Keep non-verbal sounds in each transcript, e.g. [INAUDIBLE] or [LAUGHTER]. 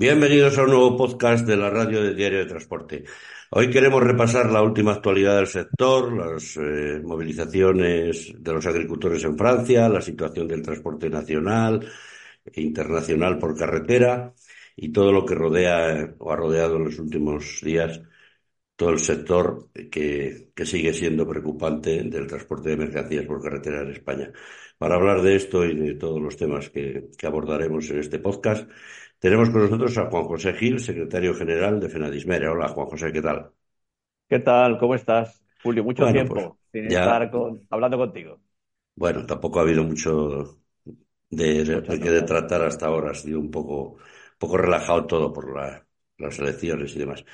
Bienvenidos a un nuevo podcast de la radio de Diario de Transporte. Hoy queremos repasar la última actualidad del sector, las eh, movilizaciones de los agricultores en Francia, la situación del transporte nacional e internacional por carretera y todo lo que rodea o ha rodeado en los últimos días todo el sector que, sigue siendo preocupante del transporte de mercancías por carretera en España. Para hablar de esto y de todos los temas que abordaremos en este podcast, tenemos con nosotros a Juan José Gil, secretario general de Fenadismere. Hola, Juan José, ¿qué tal? ¿Qué tal? ¿Cómo estás? Julio, mucho Bueno, pues tiempo sin ya, estar con- hablando contigo. bueno, tampoco ha habido mucho de, de tratar hasta ahora. Ha sido un poco, poco relajado todo por la- las elecciones y demás.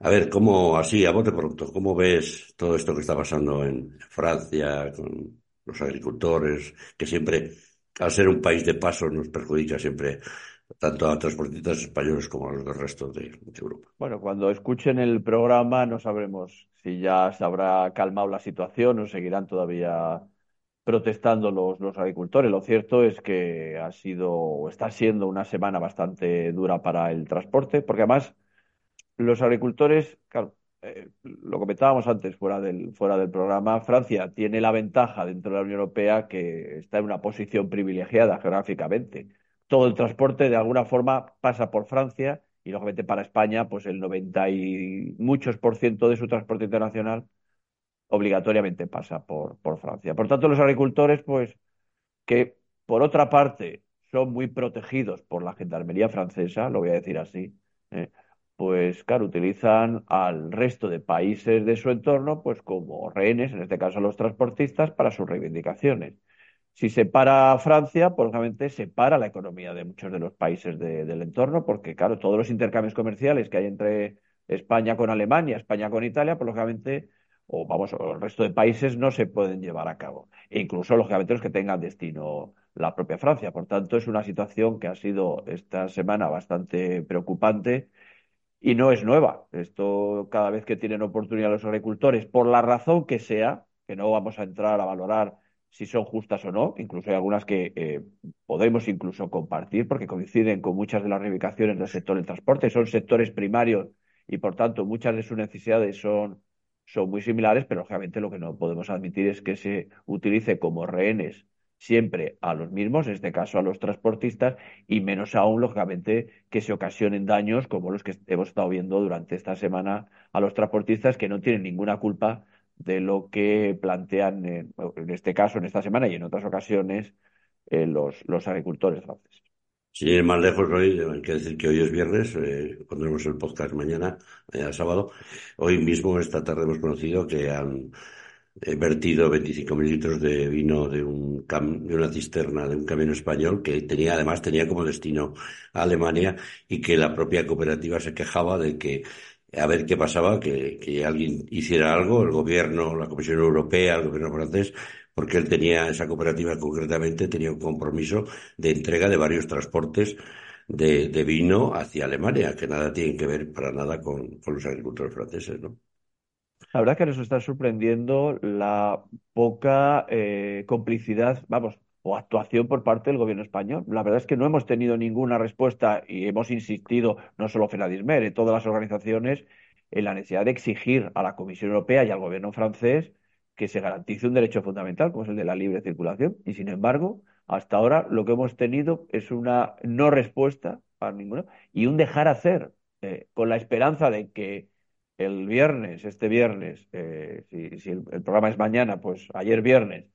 A ver, ¿cómo, así, a bote pronto, cómo ves todo esto que está pasando en Francia con los agricultores, que siempre, al ser un país de paso, nos perjudica siempre tanto a transportistas españoles como a los del resto de, de Europa? Bueno, cuando escuchen el programa no sabremos si ya se habrá calmado la situación o seguirán todavía protestando los, los agricultores. Lo cierto es que ha sido o está siendo una semana bastante dura para el transporte, porque además Los agricultores, claro, eh, lo comentábamos antes fuera del, fuera del programa, Francia tiene la ventaja dentro de la Unión Europea que está en una posición privilegiada geográficamente. Todo el transporte de alguna forma pasa por Francia y lógicamente para España, pues el 90 y muchos por ciento de su transporte internacional obligatoriamente pasa por, Francia. Por tanto, los agricultores, pues que por otra parte son muy protegidos por la gendarmería francesa, lo voy a decir así, ¿eh? pues claro, utilizan al resto de países de su entorno pues como rehenes, en este caso los transportistas, para sus reivindicaciones. Si se para Francia, pues obviamente se para la economía de muchos de los países de- del entorno, porque claro, todos los intercambios comerciales que hay entre España con Alemania, España con Italia, pues lógicamente, o vamos, o el resto de países no se pueden llevar a cabo e incluso, lógicamente, los que tengan destino la propia Francia. Por tanto, es una situación que ha sido esta semana bastante preocupante y no es nueva. Esto cada vez que tienen oportunidad los agricultores, por la razón que sea, que no vamos a entrar a valorar si son justas o no, incluso hay algunas que eh, podemos incluso compartir porque coinciden con muchas de las reivindicaciones del sector del transporte, son sectores primarios y por tanto muchas de sus necesidades son, son muy similares, pero lógicamente lo que no podemos admitir es que se utilice como rehenes siempre a los mismos, en este caso a los transportistas, y menos aún, lógicamente, que se ocasionen daños como los que hemos estado viendo durante esta semana a los transportistas que no tienen ninguna culpa de lo que plantean en, en este caso, en esta semana y en otras ocasiones, eh, los, los agricultores franceses. Sin ir más lejos, hoy hay que decir que hoy es viernes, eh, pondremos el podcast mañana, mañana sábado. Hoy mismo, esta tarde, hemos conocido que han eh, vertido 25.000 litros de vino de, un de una cisterna de un camión español que tenía, además, tenía como destino a Alemania y que la propia cooperativa se quejaba de que a ver qué pasaba, que, que alguien hiciera algo, el gobierno, la Comisión Europea, el gobierno francés, porque él tenía, esa cooperativa concretamente, tenía un compromiso de entrega de varios transportes de, de vino hacia Alemania, que nada tienen que ver para nada con, con los agricultores franceses, ¿no? La verdad que nos está sorprendiendo la poca eh, complicidad, vamos, o actuación por parte del gobierno español. La verdad es que no hemos tenido ninguna respuesta y hemos insistido, no solo Fenadismer, en todas las organizaciones, en la necesidad de exigir a la Comisión Europea y al gobierno francés que se garantice un derecho fundamental, como es el de la libre circulación. Y sin embargo, hasta ahora lo que hemos tenido es una no respuesta a ninguno y un dejar hacer, eh, con la esperanza de que el viernes, este viernes, eh, si, si el programa es mañana, pues ayer viernes,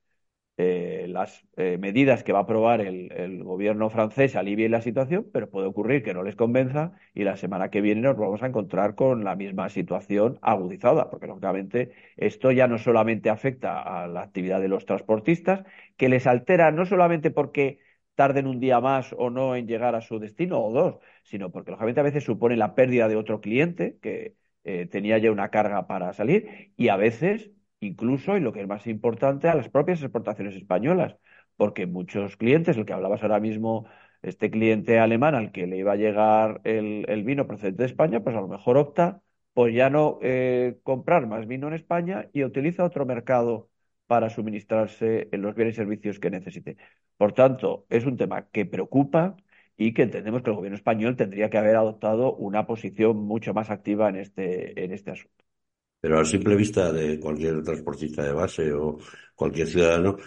eh, las eh, medidas que va a aprobar el, gobierno francés alivien la situación, pero puede ocurrir que no les convenza y la semana que viene nos vamos a encontrar con la misma situación agudizada, porque lógicamente esto ya no solamente afecta a la actividad de los transportistas, que les altera no solamente porque tarden un día más o no en llegar a su destino o dos, sino porque lógicamente a veces supone la pérdida de otro cliente que eh, tenía ya una carga para salir y a veces incluso, y lo que es más importante, a las propias exportaciones españolas, porque muchos clientes, el que hablabas ahora mismo, este cliente alemán al que le iba a llegar el, vino procedente de España, pues a lo mejor opta por ya no eh, comprar más vino en España y utiliza otro mercado para suministrarse en los bienes y servicios que necesite. Por tanto, es un tema que preocupa y que entendemos que el gobierno español tendría que haber adoptado una posición mucho más activa en este, en este asunto. Pero a simple vista de cualquier transportista de base o cualquier ciudadano,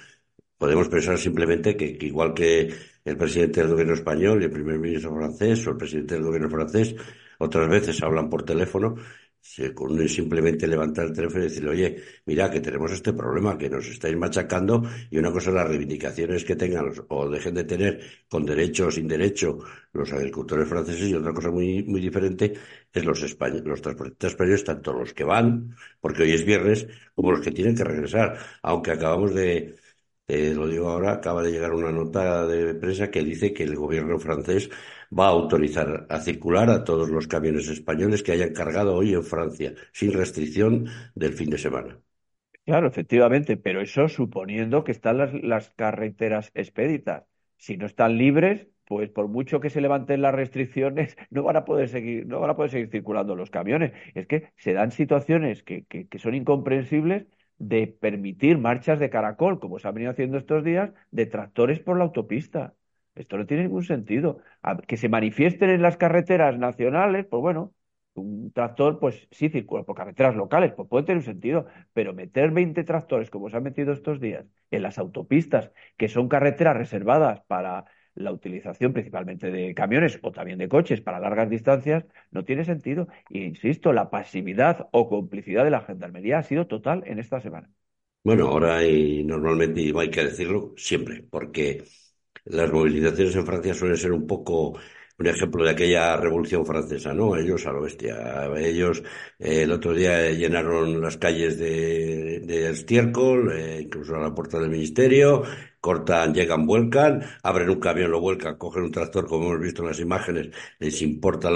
podemos pensar simplemente que, igual que el presidente del gobierno español y el primer ministro francés o el presidente del gobierno francés otras veces hablan por teléfono, con simplemente levantar el teléfono y decirle, oye, mira que tenemos este problema, que nos estáis machacando, y una cosa las reivindicaciones que tengan o dejen de tener con derecho o sin derecho los agricultores franceses, y otra cosa muy, muy diferente es los españoles, los transportistas españoles, tanto los que van, porque hoy es viernes, como los que tienen que regresar, aunque acabamos de, lo digo ahora, acaba de llegar una nota de prensa que dice que el gobierno francés va a autorizar a circular a todos los camiones españoles que hayan cargado hoy en Francia, sin restricción del fin de semana. Claro, efectivamente, pero eso suponiendo que están las, carreteras expeditas. Si no están libres, pues por mucho que se levanten las restricciones, [LAUGHS] no van a poder seguir, no van a poder seguir circulando los camiones. Es que se dan situaciones que, que, que son incomprensibles de permitir marchas de caracol, como se ha venido haciendo estos días, de tractores por la autopista. Esto no tiene ningún sentido. que se manifiesten en las carreteras nacionales, pues bueno, un tractor, pues sí circula por carreteras locales, pues puede tener un sentido, pero meter 20 tractores, como se han metido estos días, en las autopistas, que son carreteras reservadas para la utilización principalmente de camiones o también de coches para largas distancias, no tiene sentido. E insisto, la pasividad o complicidad de la gendarmería ha sido total en esta semana. Bueno, ahora y normalmente, y hay que decirlo siempre, porque las movilizaciones en Francia suelen ser un poco un ejemplo de aquella revolución francesa, ¿no? Ellos a lo bestia. Ellos eh, el otro día llenaron las calles de, de estiércol, eh, incluso a la puerta del ministerio, cortan, llegan, vuelcan, abren un camión, lo vuelcan, cogen un tractor, como hemos visto en las imágenes, les importa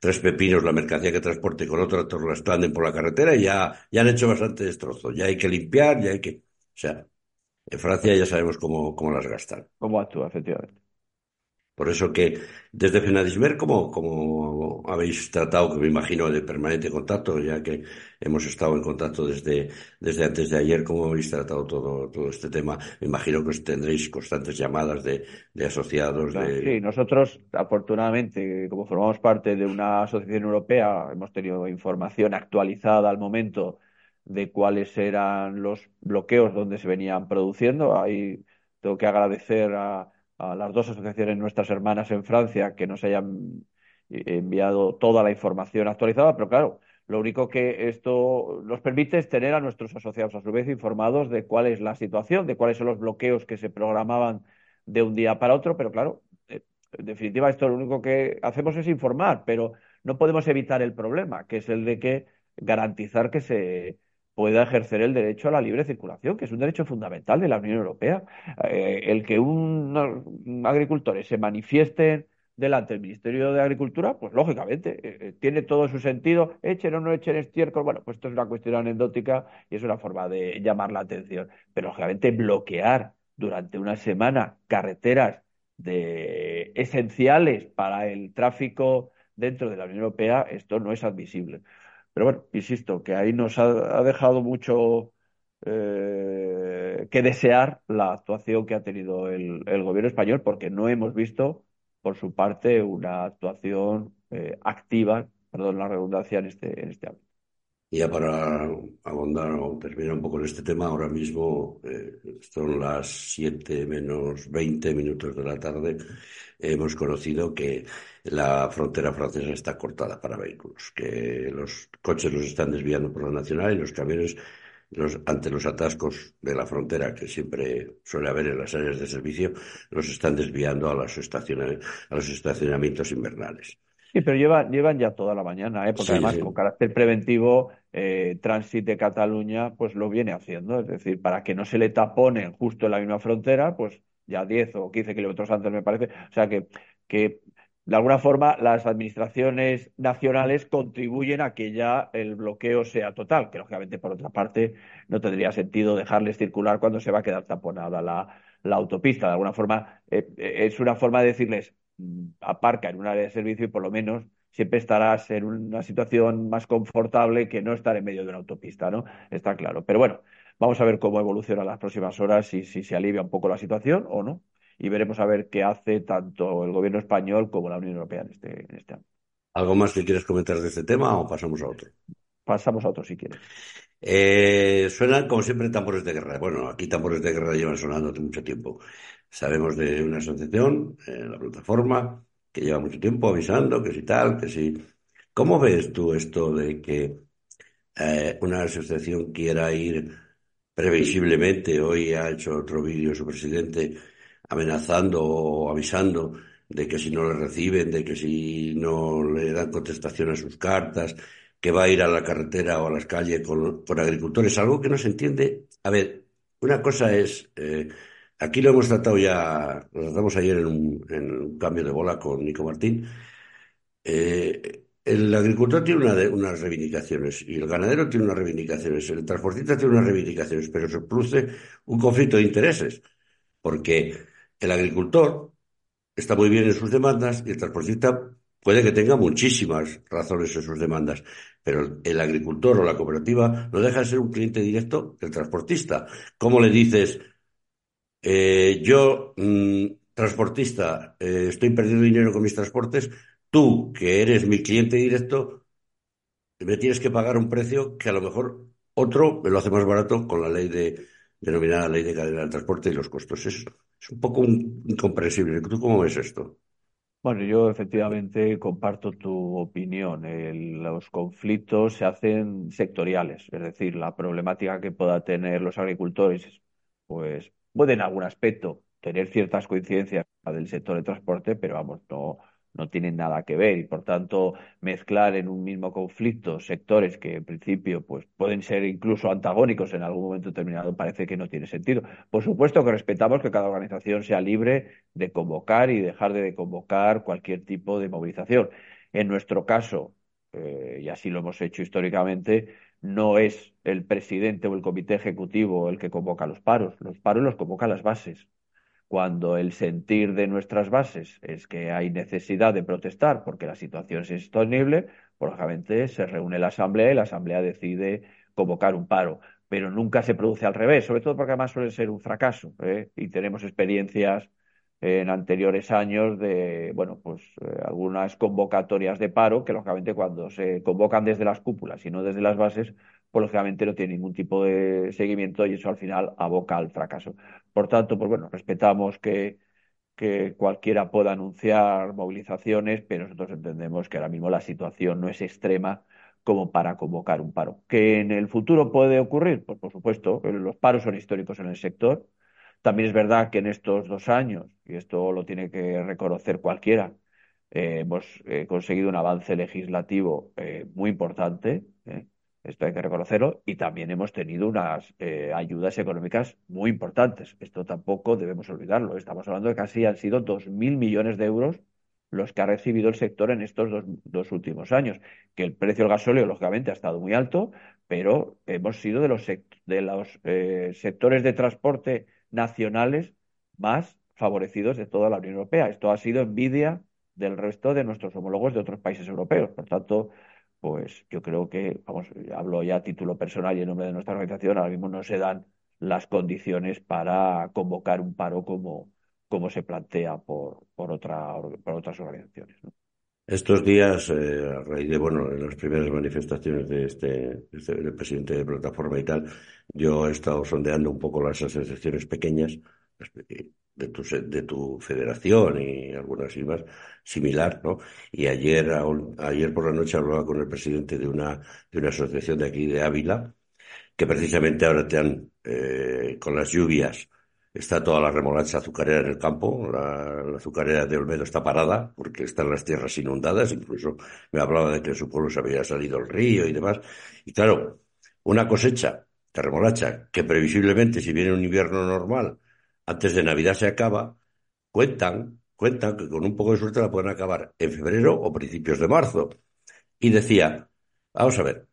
tres pepinos la mercancía que transporte con otro tractor lo expanden por la carretera y ya, ya han hecho bastante destrozo. Ya hay que limpiar, ya hay que... O sea, en Francia ya sabemos cómo, cómo las gastan. Cómo actúa, efectivamente. Por eso que desde Fenadismer, como, como habéis tratado, que me imagino de permanente contacto, ya que hemos estado en contacto desde, desde antes de ayer, ¿cómo habéis tratado todo, todo este tema? Me imagino que tendréis constantes llamadas de, de asociados. De... Sí, nosotros, afortunadamente, como formamos parte de una asociación europea, hemos tenido información actualizada al momento de cuáles eran los bloqueos donde se venían produciendo. Ahí tengo que agradecer a, las dos asociaciones nuestras hermanas en Francia que nos hayan enviado toda la información actualizada, pero claro, lo único que esto nos permite es tener a nuestros asociados a su vez informados de cuál es la situación, de cuáles son los bloqueos que se programaban de un día para otro, pero claro, eh, en definitiva esto lo único que hacemos es informar, pero no podemos evitar el problema, que es el de que garantizar que se pueda ejercer el derecho a la libre circulación, que es un derecho fundamental de la Unión Europea. Eh, el que un, agricultores se manifiesten delante del Ministerio de Agricultura, pues lógicamente eh, eh, tiene todo su sentido, echen o no echen estiércol, bueno, pues esto es una cuestión anecdótica y es una forma de llamar la atención, pero lógicamente bloquear durante una semana carreteras de esenciales para el tráfico dentro de la Unión Europea, esto no es admisible. Pero bueno, insisto, que ahí nos ha, dejado mucho eh, que desear la actuación que ha tenido el, gobierno español, porque no hemos visto, por su parte, una actuación eh, activa, perdón la redundancia, en este, en este ámbito. Y ya para abondar o terminar un poco en este tema, ahora mismo eh, son las 7 menos 20 minutos de la tarde. Hemos conocido que la frontera francesa está cortada para vehículos, que los coches los están desviando por la nacional y los camiones los, ante los atascos de la frontera que siempre suele haber en las áreas de servicio, los están desviando a, las a los estacionamientos invernales. Sí, pero llevan, llevan ya toda la mañana, ¿eh? porque además con carácter preventivo, eh, Transit de Cataluña pues lo viene haciendo, es decir, para que no se le taponen justo en la misma frontera, pues ya 10 o 15 kilómetros antes me parece, o sea que, que de alguna forma las administraciones nacionales contribuyen a que ya el bloqueo sea total, que lógicamente por otra parte no tendría sentido dejarles circular cuando se va a quedar taponada la, la autopista. De alguna forma eh, eh, es una forma de decirles aparca en un área de servicio y por lo menos siempre estarás en una situación más confortable que no estar en medio de una autopista, ¿no? Está claro. Pero bueno, vamos a ver cómo evoluciona las próximas horas y si se alivia un poco la situación o no. y veremos a ver qué hace tanto el gobierno español como la Unión Europea en este, en este año. ¿Algo más que quieres comentar de este tema o pasamos a otro? Pasamos a otro si quieres. Eh, suenan como siempre tambores de guerra. Bueno, aquí tambores de guerra llevan sonando hace mucho tiempo. Sabemos de una asociación, eh, la plataforma, que lleva mucho tiempo avisando que si tal, que si. ¿Cómo ves tú esto de que eh, una asociación quiera ir previsiblemente? Hoy ha hecho otro vídeo su presidente amenazando o avisando de que si no le reciben, de que si no le dan contestación a sus cartas, que va a ir a la carretera o a las calles con, agricultores, algo que no se entiende. A ver, una cosa es, eh, aquí lo hemos tratado ya, lo tratamos ayer en un, cambio de bola con Nico Martín. Eh, el agricultor tiene unas reivindicaciones y el ganadero tiene unas reivindicaciones, el transportista tiene unas reivindicaciones, pero se produce un conflicto de intereses, porque el agricultor está muy bien en sus demandas y el transportista puede que tenga muchísimas razones en sus demandas, pero el agricultor o la cooperativa no deja de ser un cliente directo del transportista. ¿Cómo le dices, eh, yo, mm, transportista, eh, estoy perdiendo dinero con mis transportes, tú, que eres mi cliente directo, me tienes que pagar un precio que a lo mejor otro me lo hace más barato con la ley de denominada ley de cadena de transporte y los costos. Es, es un poco incomprensible. ¿Tú cómo ves esto? Bueno, yo efectivamente comparto tu opinión. los conflictos se hacen sectoriales, es decir, la problemática que pueda tener los agricultores, pues puede en algún aspecto tener ciertas coincidencias del sector de transporte, pero vamos, no, no tienen nada que ver y por tanto mezclar en un mismo conflicto sectores que en principio pues pueden ser incluso antagónicos en algún momento determinado parece que no tiene sentido. Por supuesto que respetamos que cada organización sea libre de convocar y dejar de convocar cualquier tipo de movilización. En nuestro caso, eh, y así lo hemos hecho históricamente, no es el presidente o el comité ejecutivo el que convoca los paros, los paros los convocan las bases cuando el sentir de nuestras bases es que hay necesidad de protestar porque la situación es insostenible, pues, lógicamente se reúne la Asamblea y la Asamblea decide convocar un paro. Pero nunca se produce al revés, sobre todo porque además suele ser un fracaso. ¿eh? Y tenemos experiencias en anteriores años de, bueno, pues eh, algunas convocatorias de paro que lógicamente cuando se convocan desde las cúpulas y no desde las bases, pues lógicamente no tiene ningún tipo de seguimiento y eso al final aboca al fracaso. Por tanto, pues bueno, respetamos que, que cualquiera pueda anunciar movilizaciones, pero nosotros entendemos que ahora mismo la situación no es extrema como para convocar un paro. ¿Que en el futuro puede ocurrir? Pues por supuesto, los paros son históricos en el sector. También es verdad que en estos dos años, y esto lo tiene que reconocer cualquiera, eh, hemos eh, conseguido un avance legislativo eh, muy importante. Esto hay que reconocerlo. Y también hemos tenido unas eh, ayudas económicas muy importantes. Esto tampoco debemos olvidarlo. Estamos hablando de casi han sido 2.000 millones de euros los que ha recibido el sector en estos dos, últimos años. Que el precio del gasóleo, lógicamente, ha estado muy alto, pero hemos sido de los, de los eh, sectores de transporte nacionales más favorecidos de toda la Unión Europea. Esto ha sido envidia del resto de nuestros homólogos de otros países europeos. Por tanto, pues yo creo que, vamos, hablo ya a título personal y en nombre de nuestra organización, ahora mismo no se dan las condiciones para convocar un paro como, como se plantea por, por, otra, por otras organizaciones. Estos días, eh, a raíz de bueno, las primeras manifestaciones de este, este del presidente de plataforma y tal, yo he estado sondeando un poco las asociaciones pequeñas de tu, de tu federación y algunas y más similar, ¿no? Y ayer, ayer por la noche hablaba con el presidente de una, de una asociación de aquí de Ávila, que precisamente ahora te eh, con las lluvias, está toda la remolacha azucarera en el campo, la, azucarera de Olmedo está parada porque están las tierras inundadas, incluso me hablaba de que en su pueblo se había salido el río y demás. Y claro, una cosecha de remolacha que previsiblemente si viene un invierno normal antes de Navidad se acaba, cuentan, cuentan que con un poco de suerte la pueden acabar en febrero o principios de marzo. Y decía, vamos a ver,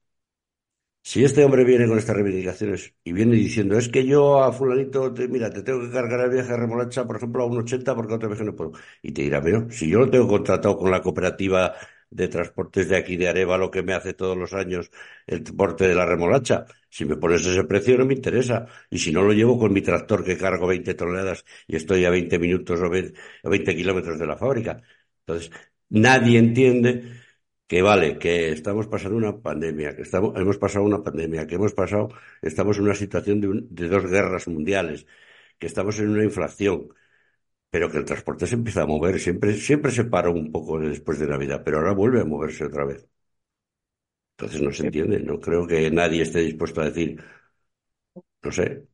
si este hombre viene con estas reivindicaciones y viene diciendo, es que yo a fulanito, mira, te tengo que cargar el viaje de remolacha, por ejemplo, a un 80 porque otra vez no puedo. Y te dirá, pero si yo lo tengo contratado con la cooperativa de transportes de aquí de Areva, que me hace todos los años el transporte de la remolacha. Si me pones ese precio no me interesa. Y si no lo llevo con mi tractor que cargo 20 toneladas y estoy a 20 minutos o 20, kilómetros de la fábrica. Entonces, nadie entiende que vale, que estamos pasando una pandemia, que estamos, hemos pasado una pandemia, que hemos pasado, estamos en una situación de, de dos guerras mundiales, que estamos en una inflación, pero que el transporte se empieza a mover, siempre, siempre se paró un poco después de Navidad, pero ahora vuelve a moverse otra vez. Entonces no se entiende, no creo que nadie esté dispuesto a decir, no sé.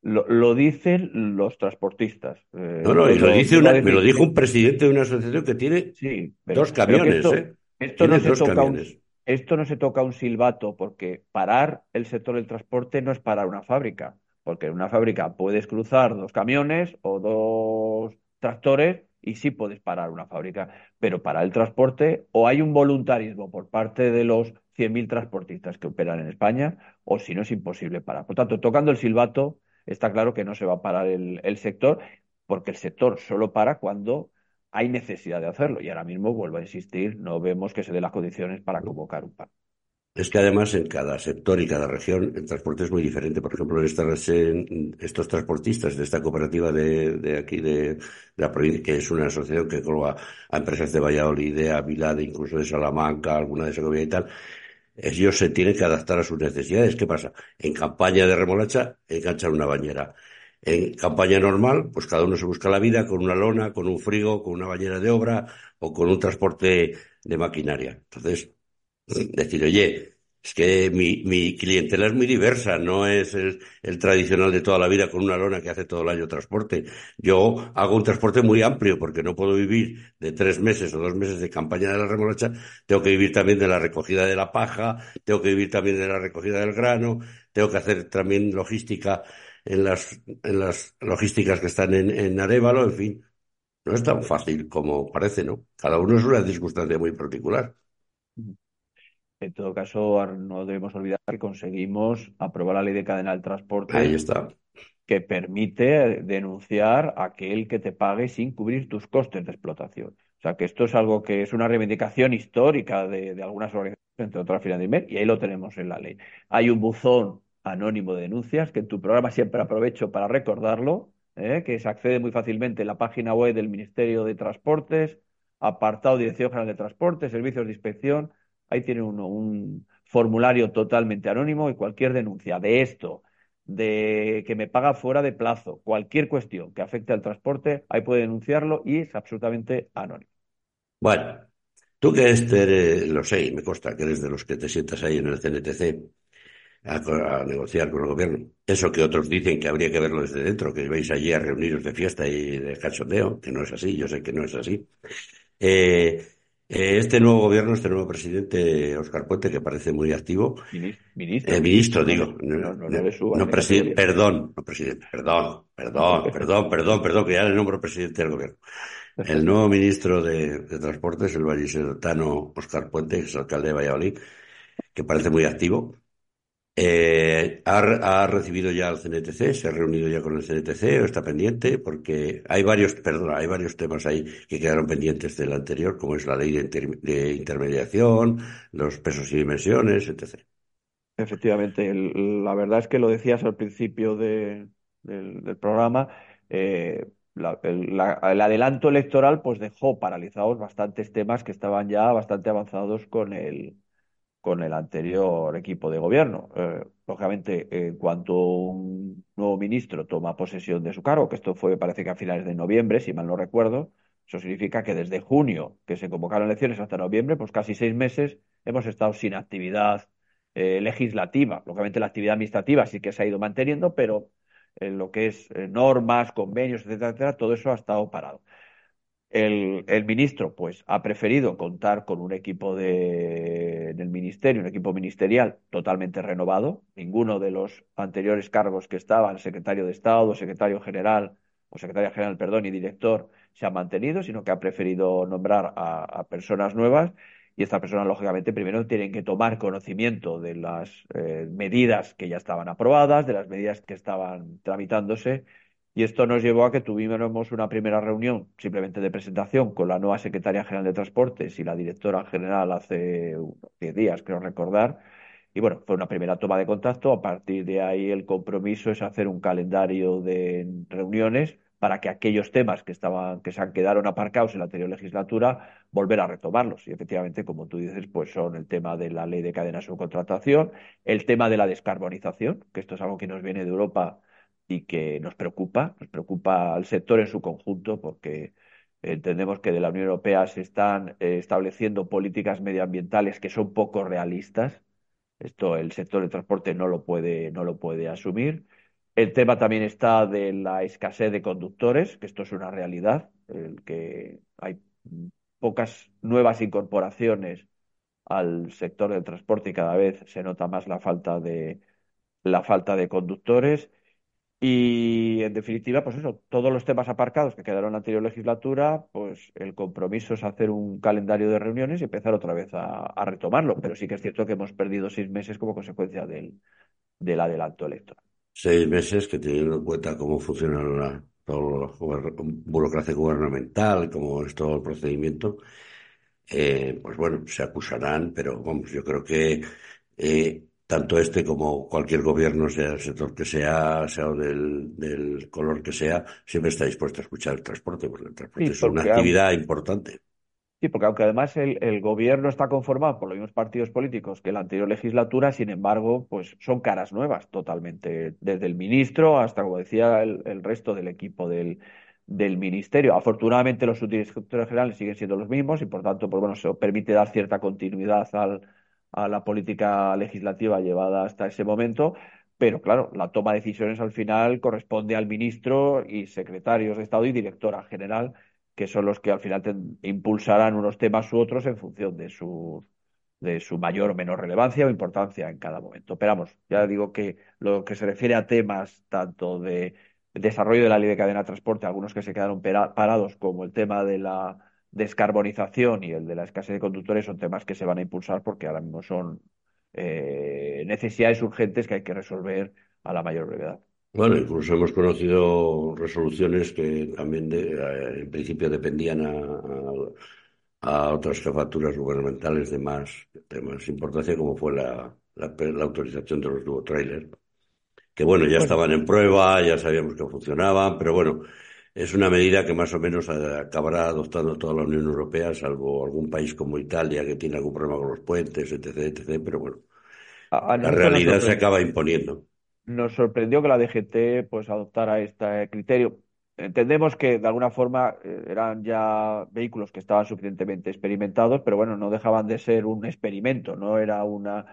Lo, dicen los transportistas. Eh, no, no, y lo dice me lo dijo un presidente de una asociación que tiene dos camiones. esto, ¿eh? esto, no se toca un, esto no se toca un silbato, porque parar el sector del transporte no es parar una fábrica porque en una fábrica puedes cruzar dos camiones o dos tractores y sí puedes parar una fábrica, pero para el transporte o hay un voluntarismo por parte de los 100.000 transportistas que operan en España o si no es imposible parar. Por tanto, tocando el silbato, está claro que no se va a parar el, el sector porque el sector solo para cuando hay necesidad de hacerlo. Y ahora mismo, vuelvo a insistir, no vemos que se den las condiciones para convocar un paro. Es que además en cada sector y cada región el transporte es muy diferente. Por ejemplo, en estos transportistas de esta cooperativa de, aquí de, la provincia, que es una asociación que engloba a empresas de Valladolid, de Ávila, de incluso de Salamanca, alguna de Segovia y tal, ellos se tienen que adaptar a sus necesidades. ¿Qué pasa? En campaña de remolacha enganchan una bañera. En campaña normal, pues cada uno se busca la vida con una lona, con un frigo, con una bañera de obra o con un transporte de maquinaria. Entonces, decir, oye, es que mi, mi clientela es muy diversa, no es el, tradicional de toda la vida con una lona que hace todo el año transporte. Yo hago un transporte muy amplio porque no puedo vivir de tres meses o dos meses de campaña de la remolacha, tengo que vivir también de la recogida de la paja, tengo que vivir también de la recogida del grano, tengo que hacer también logística en las, en las logísticas que están en, en Arevalo, en fin. No es tan fácil como parece, ¿no? Cada uno es una circunstancia muy particular. En todo caso, no debemos olvidar que conseguimos aprobar la ley de cadena del transporte. Ahí está. Que permite denunciar a aquel que te pague sin cubrir tus costes de explotación. O sea que esto es algo que es una reivindicación histórica de, algunas organizaciones, entre otras Finlandia y ahí lo tenemos en la ley. Hay un buzón anónimo de denuncias que en tu programa siempre aprovecho para recordarlo, ¿eh? que se accede muy fácilmente en la página web del Ministerio de Transportes, apartado Dirección General de Transportes, Servicios de Inspección Ahí tiene uno un formulario totalmente anónimo y cualquier denuncia de esto, de que me paga fuera de plazo, cualquier cuestión que afecte al transporte, ahí puede denunciarlo y es absolutamente anónimo. Bueno, tú que eres, lo sé y me consta que eres de los que te sientas ahí en el CNTC a, negociar con el gobierno. Eso que otros dicen que habría que verlo desde dentro, que vais allí a reuniros de fiesta y de cachondeo, que no es así, yo sé que no es así. Eh, este nuevo gobierno, este nuevo presidente, Oscar Puente, que parece muy activo. Ministro. Eh, ministro, digo. No, presidente, perdón, no presidente, perdón, perdón, perdón, perdón, perdón, que ya le nombro presidente del gobierno. El nuevo ministro de, de Transportes, el vallisoletano Oscar Puente, que es alcalde de Valladolid, que parece muy activo. Eh, ha, recibido ya el CNTC, se ha reunido ya con el CNTC o está pendiente, porque hay varios, perdón, hay varios temas ahí que quedaron pendientes del anterior, como es la ley de, intermediación, los pesos y dimensiones, etc. Efectivamente, la verdad es que lo decías al principio del, programa, eh, el, adelanto electoral pues dejó paralizados bastantes temas que estaban ya bastante avanzados con el, con el anterior equipo de gobierno. Eh, lógicamente, en cuanto un nuevo ministro toma posesión de su cargo, que esto fue, parece que a finales de noviembre, si mal no recuerdo, eso significa que desde junio, que se convocaron elecciones hasta noviembre, pues casi seis meses hemos estado sin actividad eh, legislativa. Lógicamente, la actividad administrativa sí que se ha ido manteniendo, pero en lo que es eh, normas, convenios, etcétera, etcétera, todo eso ha estado parado. El, ministro, pues, ha preferido contar con un equipo de, del ministerio, un equipo ministerial totalmente renovado. Ninguno de los anteriores cargos que estaban, secretario de Estado, secretario general, o secretaria general, perdón, y director, se han mantenido, sino que ha preferido nombrar a, personas nuevas. Y estas personas, lógicamente, primero tienen que tomar conocimiento de las eh, medidas que ya estaban aprobadas, de las medidas que estaban tramitándose Y esto nos llevó a que tuvimos una primera reunión simplemente de presentación con la nueva secretaria general de Transportes y la directora general hace unos 10 días, creo recordar. Y bueno, fue una primera toma de contacto. A partir de ahí el compromiso es hacer un calendario de reuniones para que aquellos temas que estaban, que se han quedaron aparcados en la anterior legislatura, volver a retomarlos. Y efectivamente, como tú dices, pues son el tema de la ley de cadena de subcontratación, el tema de la descarbonización, que esto es algo que nos viene de Europa y que nos preocupa, nos preocupa al sector en su conjunto, porque entendemos que de la Unión Europea se están eh, estableciendo políticas medioambientales que son poco realistas. Esto el sector del transporte no lo puede, no lo puede asumir. El tema también está de la escasez de conductores, que esto es una realidad, el que hay pocas nuevas incorporaciones al sector del transporte y cada vez se nota más la falta de la falta de conductores. Y en definitiva, pues eso, todos los temas aparcados que quedaron en la anterior legislatura, pues el compromiso es hacer un calendario de reuniones y empezar otra vez a, retomarlo. Pero sí que es cierto que hemos perdido seis meses como consecuencia del, del adelanto electoral seis meses que teniendo en cuenta cómo funciona la, toda la burocracia gubernamental, cómo es todo el procedimiento, eh, pues bueno, se acusarán, pero vamos, yo creo que eh, tanto este como cualquier gobierno, sea el sector que sea, sea del, del color que sea, siempre está dispuesto a escuchar el transporte, porque el transporte es una actividad importante. Sí, porque aunque además el, gobierno está conformado por los mismos partidos políticos que la anterior legislatura, sin embargo, pues son caras nuevas totalmente, desde el ministro hasta, como decía, el, resto del equipo del, del ministerio. Afortunadamente los subdirectores generales siguen siendo los mismos y por tanto, pues bueno, se permite dar cierta continuidad al, a la política legislativa llevada hasta ese momento. Pero claro, la toma de decisiones al final corresponde al ministro y secretarios de Estado y directora general que son los que al final impulsarán unos temas u otros en función de su, de su mayor o menor relevancia o importancia en cada momento. Pero vamos, ya digo que lo que se refiere a temas tanto de desarrollo de la ley de cadena de transporte, algunos que se quedaron parados, como el tema de la descarbonización y el de la escasez de conductores, son temas que se van a impulsar porque ahora mismo son eh, necesidades urgentes que hay que resolver a la mayor brevedad. Bueno, incluso hemos conocido resoluciones que también eh, en principio dependían a, otras jefaturas gubernamentales de más, de más importancia, como fue la, autorización de los nuevos trailers, que bueno, ya estaban en prueba, ya sabíamos que funcionaban, pero bueno, es una medida que más o menos acabará adoptando toda la Unión Europea, salvo algún país como Italia que tiene algún problema con los puentes, etc., etc., pero bueno, la realidad se acaba imponiendo nos sorprendió que la DGT pues adoptara este criterio. Entendemos que de alguna forma eh, eran ya vehículos que estaban suficientemente experimentados, pero bueno, no dejaban de ser un experimento, no era una,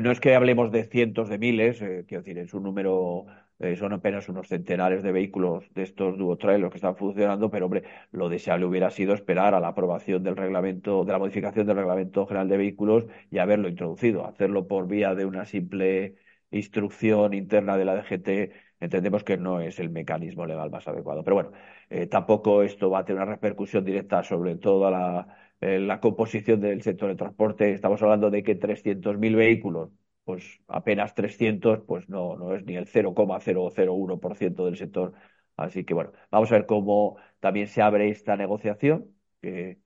no es que hablemos de cientos de miles, eh, quiero decir, es un número, eh, son apenas unos centenares de vehículos de estos los que están funcionando, pero hombre, lo deseable hubiera sido esperar a la aprobación del reglamento, de la modificación del reglamento general de vehículos y haberlo introducido, hacerlo por vía de una simple instrucción interna de la DGT, entendemos que no es el mecanismo legal más adecuado. Pero bueno, eh, tampoco esto va a tener una repercusión directa sobre toda la, eh, la composición del sector de transporte. Estamos hablando de que 300.000 vehículos, pues apenas 300, pues no, no es ni el 0,001% del sector. Así que bueno, vamos a ver cómo también se abre esta negociación, que,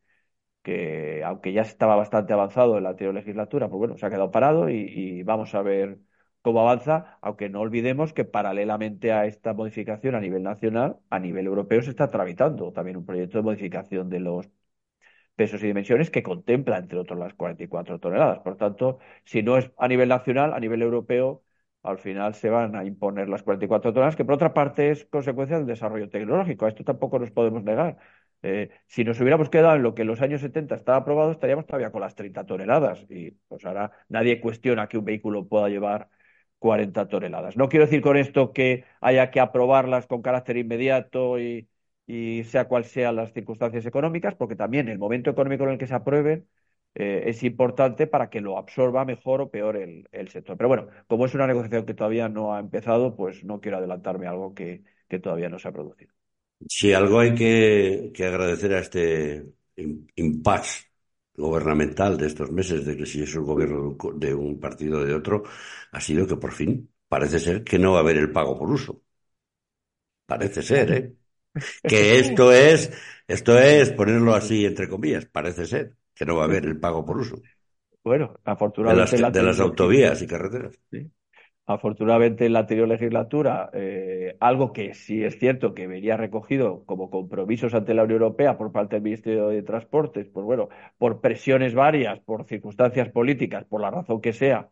que aunque ya estaba bastante avanzado en la anterior legislatura, pues bueno, se ha quedado parado y vamos a ver cómo avanza, aunque no olvidemos que paralelamente a esta modificación a nivel nacional, a nivel europeo se está tramitando también un proyecto de modificación de los pesos y dimensiones que contempla, entre otros, las 44 toneladas. Por tanto, si no es a nivel nacional, a nivel europeo, al final se van a imponer las 44 toneladas, que por otra parte es consecuencia del desarrollo tecnológico. A esto tampoco nos podemos negar. Eh, si nos hubiéramos quedado en lo que en los años 70 estaba aprobado, estaríamos todavía con las 30 toneladas. Y pues ahora nadie cuestiona que un vehículo pueda llevar 40 toneladas. No quiero decir con esto que haya que aprobarlas con carácter inmediato y, sea cual sean las circunstancias económicas, porque también el momento económico en el que se aprueben eh, es importante para que lo absorba mejor o peor el, sector. Pero bueno, como es una negociación que todavía no ha empezado, pues no quiero adelantarme algo que, todavía no se ha producido. Si algo hay que, que agradecer a este impasse gubernamental de estos meses, de que si es un gobierno de un partido o de otro, ha sido que por fin parece ser que no va a haber el pago por uso. Parece ser, ¿eh? Que [LAUGHS] esto es, esto es ponerlo así entre comillas, parece ser, que no va a haber el pago por uso. Bueno, afortunadamente. De las, de las autovías y carreteras. Sí. Afortunadamente en la anterior legislatura, eh, algo que sí es cierto que venía recogido como compromisos ante la Unión Europea por parte del Ministerio de Transportes, pues bueno, por presiones varias, por circunstancias políticas, por la razón que sea,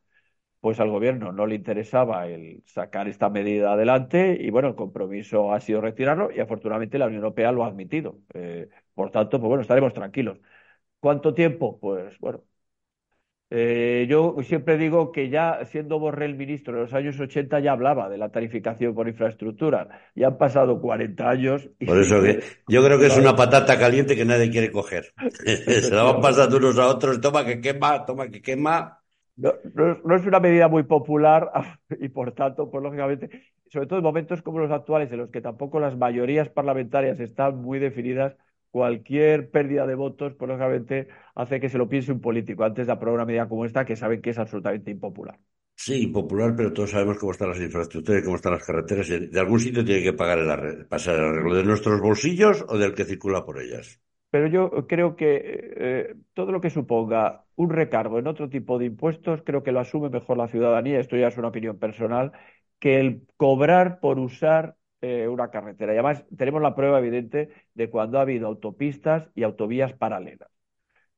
pues al gobierno no le interesaba el sacar esta medida adelante y bueno, el compromiso ha sido retirarlo y afortunadamente la Unión Europea lo ha admitido. Eh, por tanto, pues bueno, estaremos tranquilos. ¿Cuánto tiempo? Pues bueno, eh, yo siempre digo que ya siendo Borrell ministro en los años 80 ya hablaba de la tarificación por infraestructura. Ya han pasado 40 años. Y por eso que yo creo que es una patata caliente que nadie quiere coger. [LAUGHS] Se la van pasando unos a otros, toma que quema, toma que quema. No, no, es una medida muy popular [LAUGHS] y por tanto, pues lógicamente, sobre todo en momentos como los actuales, en los que tampoco las mayorías parlamentarias están muy definidas, cualquier pérdida de votos, pues lógicamente hace que se lo piense un político antes de aprobar una medida como esta que saben que es absolutamente impopular. Sí, impopular, pero todos sabemos cómo están las infraestructuras y cómo están las carreteras. De algún sitio tiene que pagar el pasar el arreglo de nuestros bolsillos o del que circula por ellas. Pero yo creo que eh, todo lo que suponga un recargo en otro tipo de impuestos, creo que lo asume mejor la ciudadanía, esto ya es una opinión personal, que el cobrar por usar eh, una carretera. Y además tenemos la prueba evidente de cuando ha habido autopistas y autovías paralelas.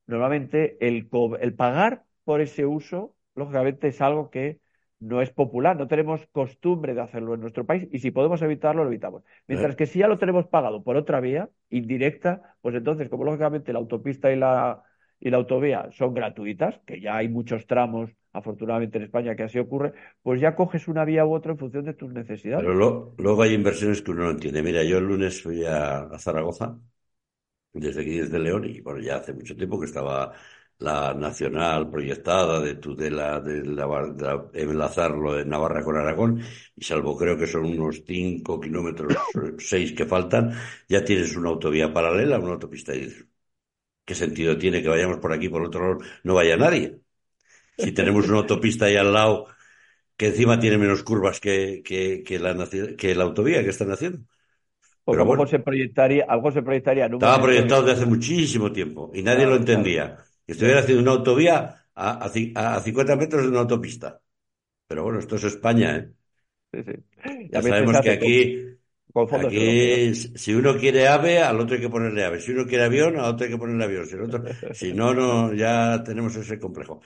Normalmente el, el pagar por ese uso, lógicamente, es algo que no es popular, no tenemos costumbre de hacerlo en nuestro país y si podemos evitarlo, lo evitamos. Mientras que si ya lo tenemos pagado por otra vía, indirecta, pues entonces, como lógicamente la autopista y la, y la autovía son gratuitas, que ya hay muchos tramos, afortunadamente en España que así ocurre, pues ya coges una vía u otra en función de tus necesidades. Pero luego hay inversiones que uno no entiende. Mira, yo el lunes fui a, Zaragoza, desde aquí, desde León, y bueno, ya hace mucho tiempo que estaba la nacional proyectada de Tudela, de, de, enlazarlo de Navarra con Aragón, y salvo creo que son unos cinco kilómetros, [COUGHS] seis que faltan, ya tienes una autovía paralela, una autopista. Y ¿Qué sentido tiene que vayamos por aquí, por otro lado, no vaya nadie? Si tenemos una autopista ahí al lado que encima tiene menos curvas que, que, la, que la autovía que están haciendo. Pero algo se proyectaría, algo se proyectaría. estaba proyectado desde hace muchísimo tiempo y nadie lo entendía. Que estuviera haciendo una autovía a, a, 50 metros de una autopista. Pero bueno, esto es España, ¿eh? Sí, sí. Ya sabemos que aquí Aquí, si uno quiere ave, al otro hay que ponerle ave. Si uno quiere avión, al otro hay que ponerle avión. Si, no, no, ya tenemos ese complejo.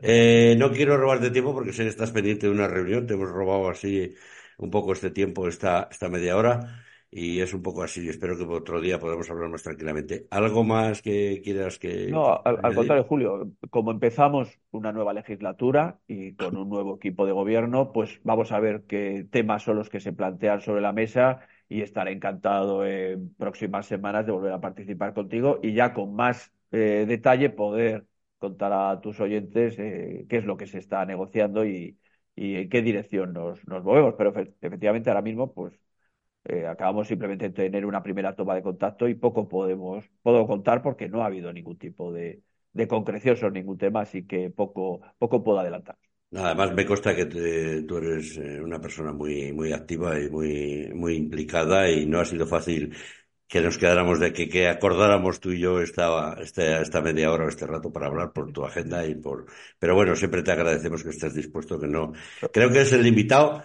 Eh, no quiero robarte tiempo porque sé que estás pendiente de una reunión. Te hemos robado así un poco este tiempo, esta, esta media hora. Y es un poco así. Espero que otro día podamos hablar más tranquilamente. ¿Algo más que quieras que.? No, al, contrario, Julio. Como empezamos una nueva legislatura y con un nuevo equipo de gobierno, pues vamos a ver qué temas son los que se plantean sobre la mesa y estaré encantado en próximas semanas de volver a participar contigo y ya con más eh, detalle poder contar a tus oyentes eh, qué es lo que se está negociando y, y en qué dirección nos, nos movemos. Pero efectivamente ahora mismo, pues eh, acabamos simplemente de tener una primera toma de contacto y poco podemos puedo contar porque no ha habido ningún tipo de, de concreción sobre ningún tema, así que poco, poco puedo adelantar. Además, me consta que tú eres eh, una persona muy, muy activa y muy, muy implicada y no ha sido fácil que nos quedáramos de que, que acordáramos tú y yo esta, esta, esta media hora o este rato para hablar por tu agenda y por, pero bueno, siempre te agradecemos que estés dispuesto, que no, creo que es el invitado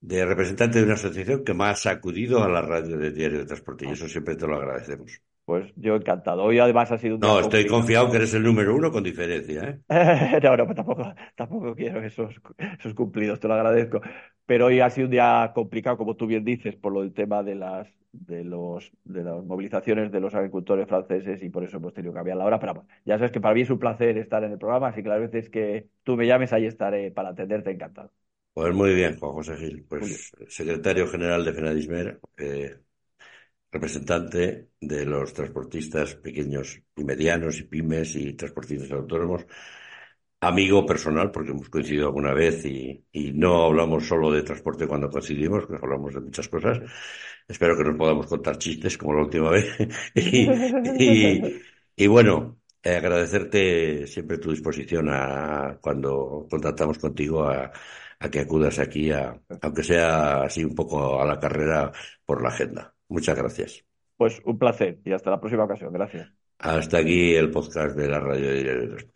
de representante de una asociación que más ha acudido a la radio de Diario de Transporte y eso siempre te lo agradecemos. Pues yo encantado. Hoy además ha sido un No, estoy confiado que eres el número uno con diferencia, ¿eh? [LAUGHS] no, no, pues tampoco, tampoco quiero esos, esos cumplidos, te lo agradezco. Pero hoy ha sido un día complicado, como tú bien dices, por lo del tema de las de los de las movilizaciones de los agricultores franceses y por eso hemos tenido que cambiar la hora. Pero ya sabes que para mí es un placer estar en el programa, así que las veces que tú me llames ahí estaré para atenderte encantado. Pues muy bien, Juan José Gil. Pues secretario general de Fenadismer, eh, representante de los transportistas pequeños y medianos y pymes y transportistas autónomos, amigo personal, porque hemos coincidido alguna vez y, no hablamos solo de transporte cuando coincidimos, hablamos de muchas cosas. Espero que nos podamos contar chistes como la última vez. [LAUGHS] y, bueno, eh, agradecerte siempre tu disposición a cuando contactamos contigo a a que acudas aquí, a, aunque sea así un poco a la carrera por la agenda. Muchas gracias. Pues un placer y hasta la próxima ocasión. Gracias. Hasta aquí el podcast de la radio de